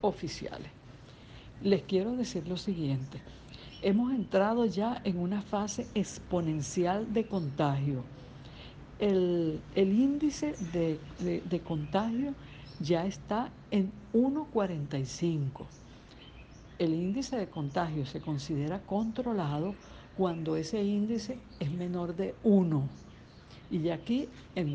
oficiales. Les quiero decir lo siguiente, hemos entrado ya en una fase exponencial de contagio. El, el índice de, de, de, contagio ya está en 1,45. El índice de contagio se considera controlado cuando ese índice es menor de 1 y ya aquí en